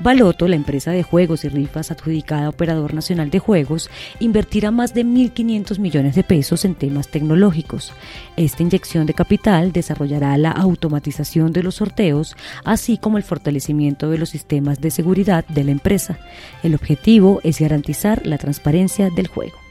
Baloto, la empresa de juegos y rifas adjudicada a Operador Nacional de Juegos, invertirá más de 1.500 millones de pesos en temas tecnológicos. Esta inyección de capital desarrollará la automatización de los sorteos, así como el fortalecimiento de los sistemas de seguridad de la empresa. El objetivo es garantizar la transparencia del juego.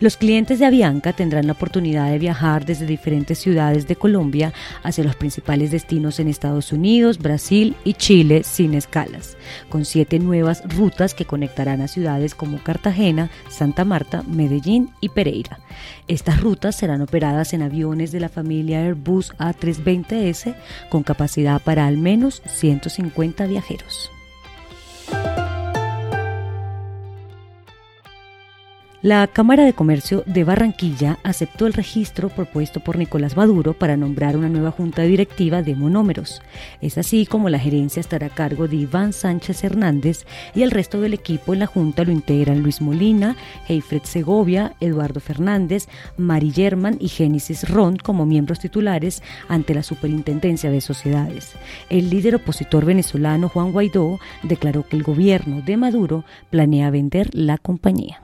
Los clientes de Avianca tendrán la oportunidad de viajar desde diferentes ciudades de Colombia hacia los principales destinos en Estados Unidos, Brasil y Chile sin escalas, con siete nuevas rutas que conectarán a ciudades como Cartagena, Santa Marta, Medellín y Pereira. Estas rutas serán operadas en aviones de la familia Airbus A320S con capacidad para al menos 150 viajeros. La Cámara de Comercio de Barranquilla aceptó el registro propuesto por Nicolás Maduro para nombrar una nueva junta directiva de monómeros. Es así como la gerencia estará a cargo de Iván Sánchez Hernández y el resto del equipo en la junta lo integran Luis Molina, Heifred Segovia, Eduardo Fernández, Mari German y Génesis Ron como miembros titulares ante la Superintendencia de Sociedades. El líder opositor venezolano Juan Guaidó declaró que el gobierno de Maduro planea vender la compañía.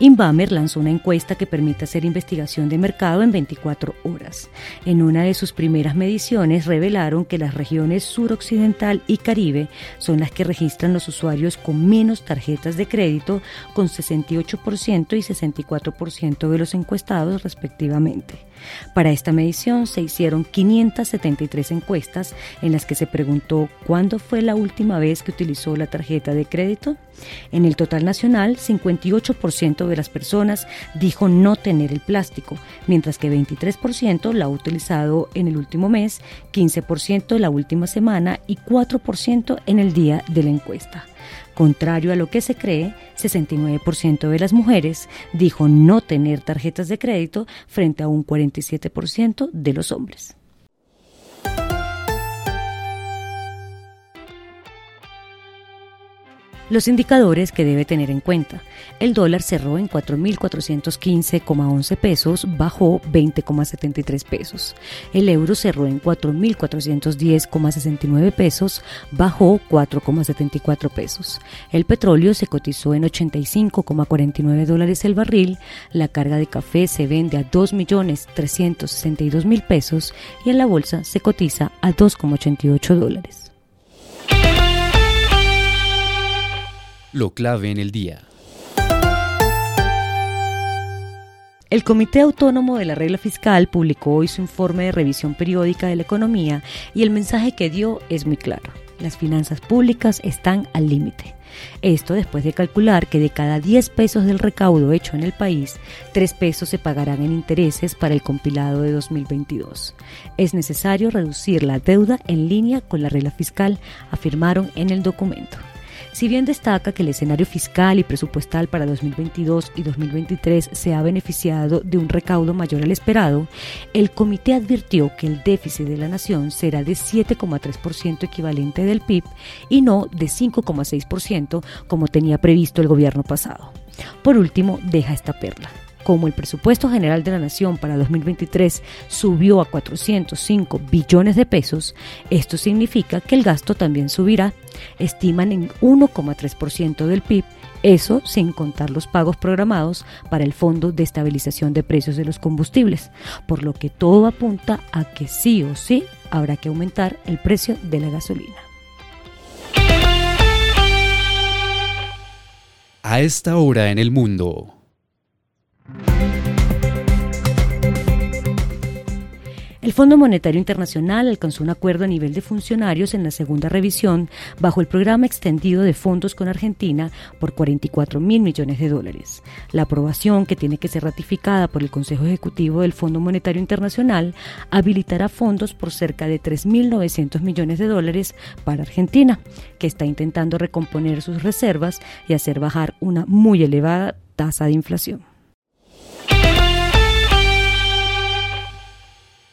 Inbamer lanzó una encuesta que permite hacer investigación de mercado en 24 horas. En una de sus primeras mediciones revelaron que las regiones suroccidental y Caribe son las que registran los usuarios con menos tarjetas de crédito, con 68% y 64% de los encuestados respectivamente. Para esta medición se hicieron 573 encuestas en las que se preguntó cuándo fue la última vez que utilizó la tarjeta de crédito. En el total nacional, 58% de las personas dijo no tener el plástico, mientras que 23% la ha utilizado en el último mes, 15% la última semana y 4% en el día de la encuesta. Contrario a lo que se cree, 69% de las mujeres dijo no tener tarjetas de crédito frente a un 47% de los hombres. Los indicadores que debe tener en cuenta. El dólar cerró en 4.415,11 pesos, bajó 20,73 pesos. El euro cerró en 4.410,69 pesos, bajó 4,74 pesos. El petróleo se cotizó en 85,49 dólares el barril. La carga de café se vende a 2.362.000 pesos y en la bolsa se cotiza a 2,88 dólares. Lo clave en el día. El Comité Autónomo de la Regla Fiscal publicó hoy su informe de revisión periódica de la economía y el mensaje que dio es muy claro. Las finanzas públicas están al límite. Esto después de calcular que de cada 10 pesos del recaudo hecho en el país, 3 pesos se pagarán en intereses para el compilado de 2022. Es necesario reducir la deuda en línea con la regla fiscal, afirmaron en el documento. Si bien destaca que el escenario fiscal y presupuestal para 2022 y 2023 se ha beneficiado de un recaudo mayor al esperado, el comité advirtió que el déficit de la nación será de 7,3% equivalente del PIB y no de 5,6% como tenía previsto el gobierno pasado. Por último, deja esta perla como el presupuesto general de la Nación para 2023 subió a 405 billones de pesos, esto significa que el gasto también subirá, estiman en 1,3% del PIB, eso sin contar los pagos programados para el Fondo de Estabilización de Precios de los Combustibles, por lo que todo apunta a que sí o sí habrá que aumentar el precio de la gasolina. A esta hora en el mundo. El Fondo Monetario Internacional alcanzó un acuerdo a nivel de funcionarios en la segunda revisión bajo el programa extendido de fondos con Argentina por 44 mil millones de dólares. La aprobación, que tiene que ser ratificada por el Consejo Ejecutivo del Fondo Monetario Internacional, habilitará fondos por cerca de 3.900 millones de dólares para Argentina, que está intentando recomponer sus reservas y hacer bajar una muy elevada tasa de inflación.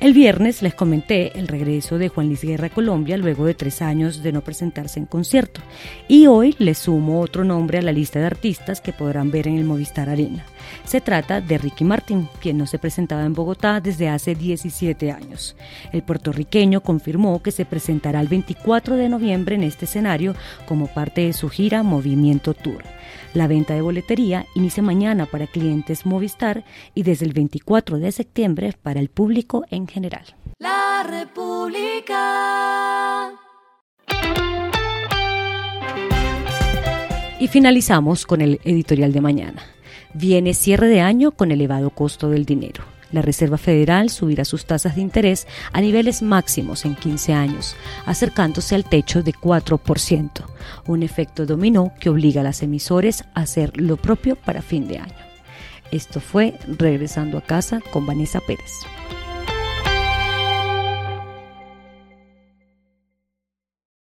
El viernes les comenté el regreso de Juan Luis Guerra a Colombia luego de tres años de no presentarse en concierto. Y hoy les sumo otro nombre a la lista de artistas que podrán ver en el Movistar Arena. Se trata de Ricky Martin, quien no se presentaba en Bogotá desde hace 17 años. El puertorriqueño confirmó que se presentará el 24 de noviembre en este escenario como parte de su gira Movimiento Tour. La venta de boletería inicia mañana para clientes Movistar y desde el 24 de septiembre para el público en general. La República. Y finalizamos con el editorial de mañana. Viene cierre de año con elevado costo del dinero. La Reserva Federal subirá sus tasas de interés a niveles máximos en 15 años, acercándose al techo de 4%, un efecto dominó que obliga a las emisores a hacer lo propio para fin de año. Esto fue Regresando a casa con Vanessa Pérez.